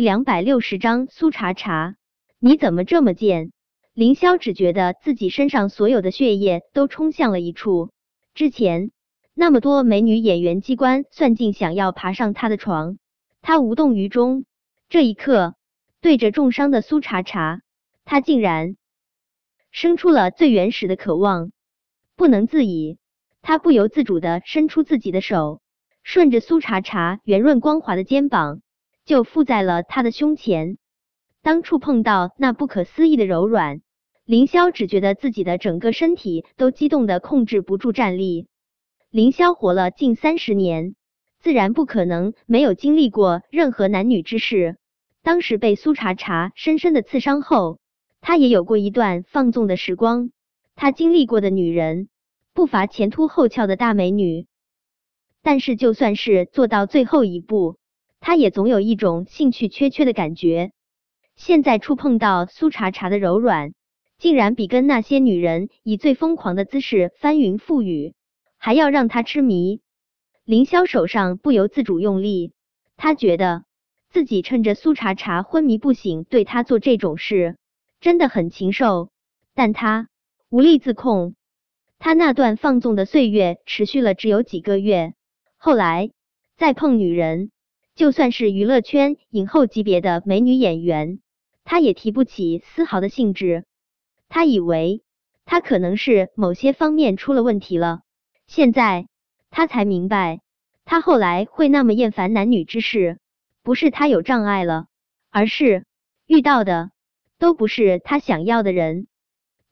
两百六十章苏茶茶，你怎么这么贱？凌霄只觉得自己身上所有的血液都冲向了一处。之前那么多美女演员机关算尽，想要爬上他的床，他无动于衷。这一刻，对着重伤的苏茶茶，他竟然生出了最原始的渴望，不能自已。他不由自主的伸出自己的手，顺着苏茶茶圆润光滑的肩膀。就附在了他的胸前。当触碰到那不可思议的柔软，凌霄只觉得自己的整个身体都激动的控制不住站立。凌霄活了近三十年，自然不可能没有经历过任何男女之事。当时被苏茶茶深深的刺伤后，他也有过一段放纵的时光。他经历过的女人不乏前凸后翘的大美女，但是就算是做到最后一步。他也总有一种兴趣缺缺的感觉，现在触碰到苏茶茶的柔软，竟然比跟那些女人以最疯狂的姿势翻云覆雨还要让他痴迷。凌霄手上不由自主用力，他觉得自己趁着苏茶茶昏迷不醒对他做这种事，真的很禽兽，但他无力自控。他那段放纵的岁月持续了只有几个月，后来再碰女人。就算是娱乐圈影后级别的美女演员，她也提不起丝毫的兴致。她以为她可能是某些方面出了问题了，现在她才明白，他后来会那么厌烦男女之事，不是他有障碍了，而是遇到的都不是他想要的人。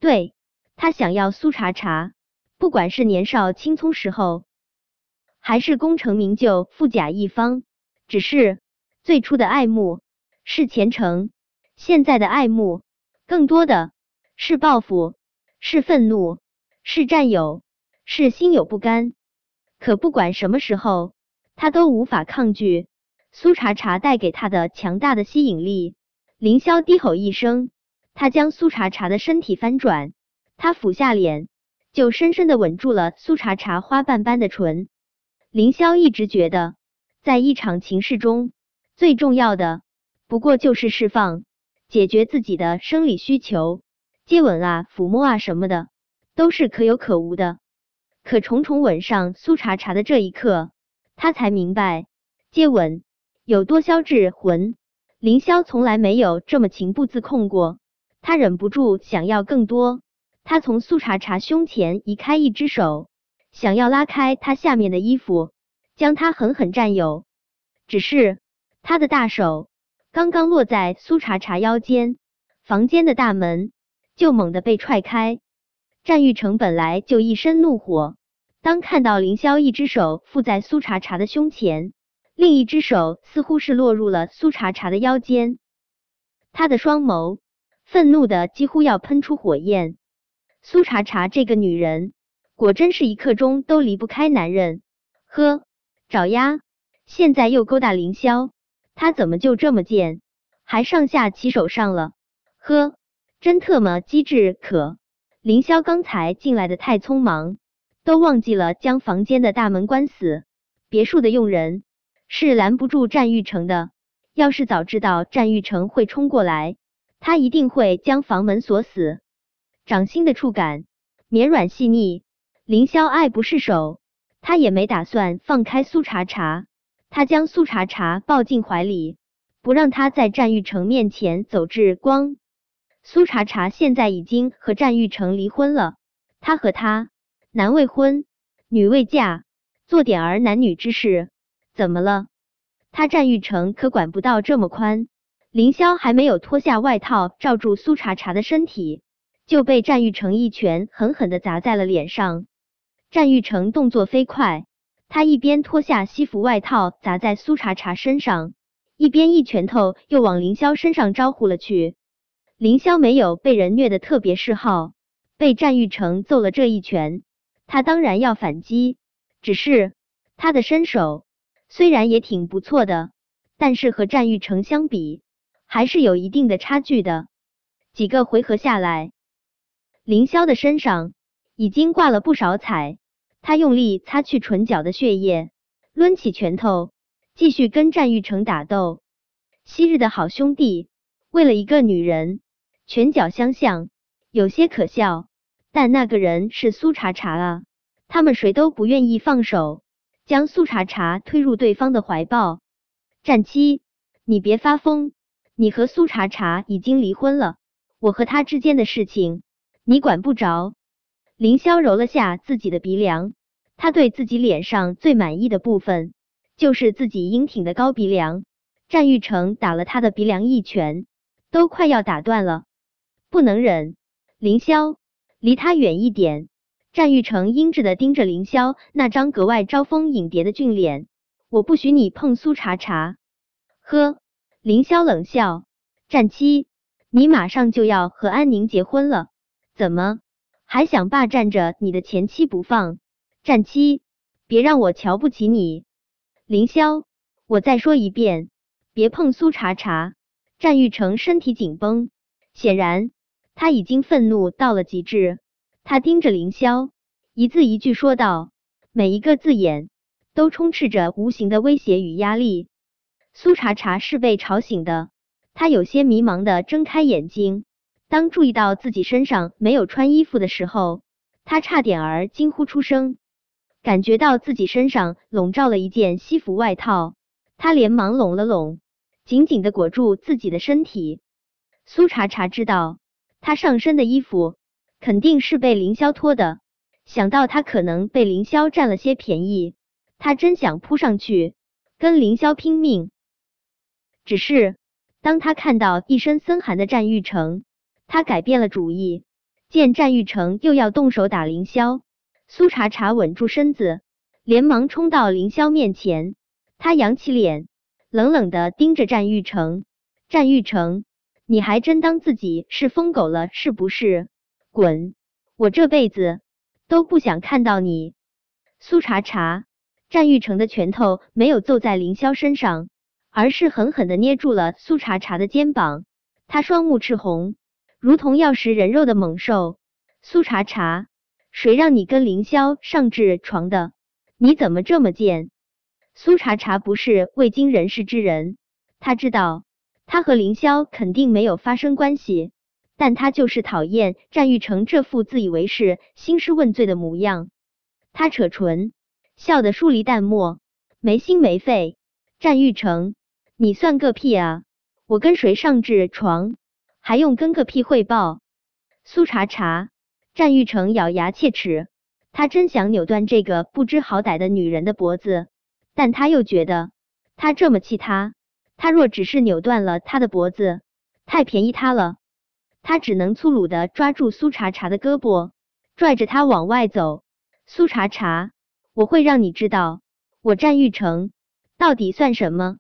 对他想要苏茶茶，不管是年少青葱时候，还是功成名就富甲一方。只是最初的爱慕是虔诚，现在的爱慕更多的是报复，是愤怒，是占有，是心有不甘。可不管什么时候，他都无法抗拒苏茶茶带给他的强大的吸引力。凌霄低吼一声，他将苏茶茶的身体翻转，他俯下脸，就深深的吻住了苏茶茶花瓣般的唇。凌霄一直觉得。在一场情事中，最重要的不过就是释放、解决自己的生理需求，接吻啊、抚摸啊什么的，都是可有可无的。可重重吻上苏茶茶的这一刻，他才明白接吻有多消滞魂。凌霄从来没有这么情不自控过，他忍不住想要更多。他从苏茶茶胸前移开一只手，想要拉开她下面的衣服。将他狠狠占有，只是他的大手刚刚落在苏茶茶腰间，房间的大门就猛地被踹开。战玉成本来就一身怒火，当看到凌霄一只手附在苏茶茶的胸前，另一只手似乎是落入了苏茶茶的腰间，他的双眸愤怒的几乎要喷出火焰。苏茶茶这个女人，果真是一刻钟都离不开男人。呵。找呀！现在又勾搭凌霄，他怎么就这么贱，还上下其手上了？呵，真特么机智！可凌霄刚才进来的太匆忙，都忘记了将房间的大门关死。别墅的佣人是拦不住战玉成的，要是早知道战玉成会冲过来，他一定会将房门锁死。掌心的触感绵软细腻，凌霄爱不释手。他也没打算放开苏茶茶，他将苏茶茶抱进怀里，不让他在战玉成面前走至光。苏茶茶现在已经和战玉成离婚了，他和他男未婚，女未嫁，做点儿男女之事，怎么了？他战玉成可管不到这么宽。凌霄还没有脱下外套罩住苏茶茶的身体，就被战玉成一拳狠狠的砸在了脸上。战玉成动作飞快，他一边脱下西服外套砸在苏茶茶身上，一边一拳头又往凌霄身上招呼了去。凌霄没有被人虐的特别嗜好，被战玉成揍了这一拳，他当然要反击。只是他的身手虽然也挺不错的，但是和战玉成相比，还是有一定的差距的。几个回合下来，凌霄的身上。已经挂了不少彩，他用力擦去唇角的血液，抡起拳头继续跟战玉成打斗。昔日的好兄弟，为了一个女人，拳脚相向，有些可笑。但那个人是苏茶茶啊，他们谁都不愿意放手，将苏茶茶推入对方的怀抱。战七，你别发疯，你和苏茶茶已经离婚了，我和他之间的事情你管不着。凌霄揉了下自己的鼻梁，他对自己脸上最满意的部分就是自己英挺的高鼻梁。战玉成打了他的鼻梁一拳，都快要打断了，不能忍，凌霄，离他远一点。战玉成阴鸷的盯着凌霄那张格外招蜂引蝶的俊脸，我不许你碰苏茶茶。呵，凌霄冷笑，战七，你马上就要和安宁结婚了，怎么还想霸占着你的前妻不放？战七，别让我瞧不起你。凌霄，我再说一遍。别碰苏茶茶！战玉成身体紧绷，显然他已经愤怒到了极致。他盯着凌霄，一字一句说道，每一个字眼都充斥着无形的威胁与压力。苏茶茶是被吵醒的，他有些迷茫的睁开眼睛。当注意到自己身上没有穿衣服的时候，他差点儿惊呼出声。感觉到自己身上笼罩了一件西服外套，他连忙拢了拢。紧紧的裹住自己的身体。苏茶茶知道，他上身的衣服肯定是被凌霄脱的。想到他可能被凌霄占了些便宜，他真想扑上去跟凌霄拼命。只是当他看到一身森寒的战玉成，他改变了主意。见战玉成又要动手打凌霄，苏茶茶稳住身子，连忙冲到凌霄面前。他扬起脸。冷冷的盯着战玉成，战玉成，你还真当自己是疯狗了是不是？滚！我这辈子都不想看到你。苏茶茶，战玉成的拳头没有揍在凌霄身上，而是狠狠的捏住了苏茶茶的肩膀。他双目赤红，如同要食人肉的猛兽。苏茶茶，谁让你跟凌霄上痔床的？你怎么这么贱？苏茶茶不是未经人事之人，他知道他和凌霄肯定没有发生关系，但他就是讨厌战玉成这副自以为是、兴师问罪的模样。他扯唇，笑得疏离淡漠，没心没肺。战玉成，你算个屁啊！我跟谁上痔床，还用跟个屁汇报？苏茶茶，战玉成咬牙切齿，他真想扭断这个不知好歹的女人的脖子。但他又觉得，他这么气他，他若只是扭断了他的脖子，太便宜他了。他只能粗鲁的抓住苏茶茶的胳膊，拽着他往外走。苏茶茶，我会让你知道，我战玉成到底算什么。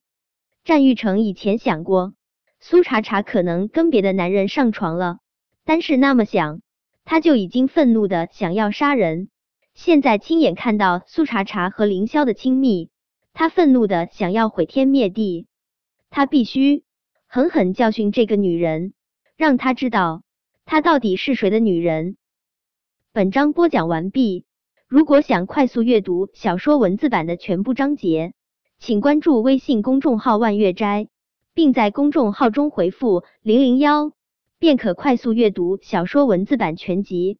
战玉成以前想过，苏茶茶可能跟别的男人上床了，但是那么想，他就已经愤怒的想要杀人。现在亲眼看到苏茶茶和凌霄的亲密。他愤怒的想要毁天灭地，他必须狠狠教训这个女人，让她知道她到底是谁的女人。本章播讲完毕。如果想快速阅读小说文字版的全部章节，请关注微信公众号万月斋，并在公众号中回复零零幺，便可快速阅读小说文字版全集。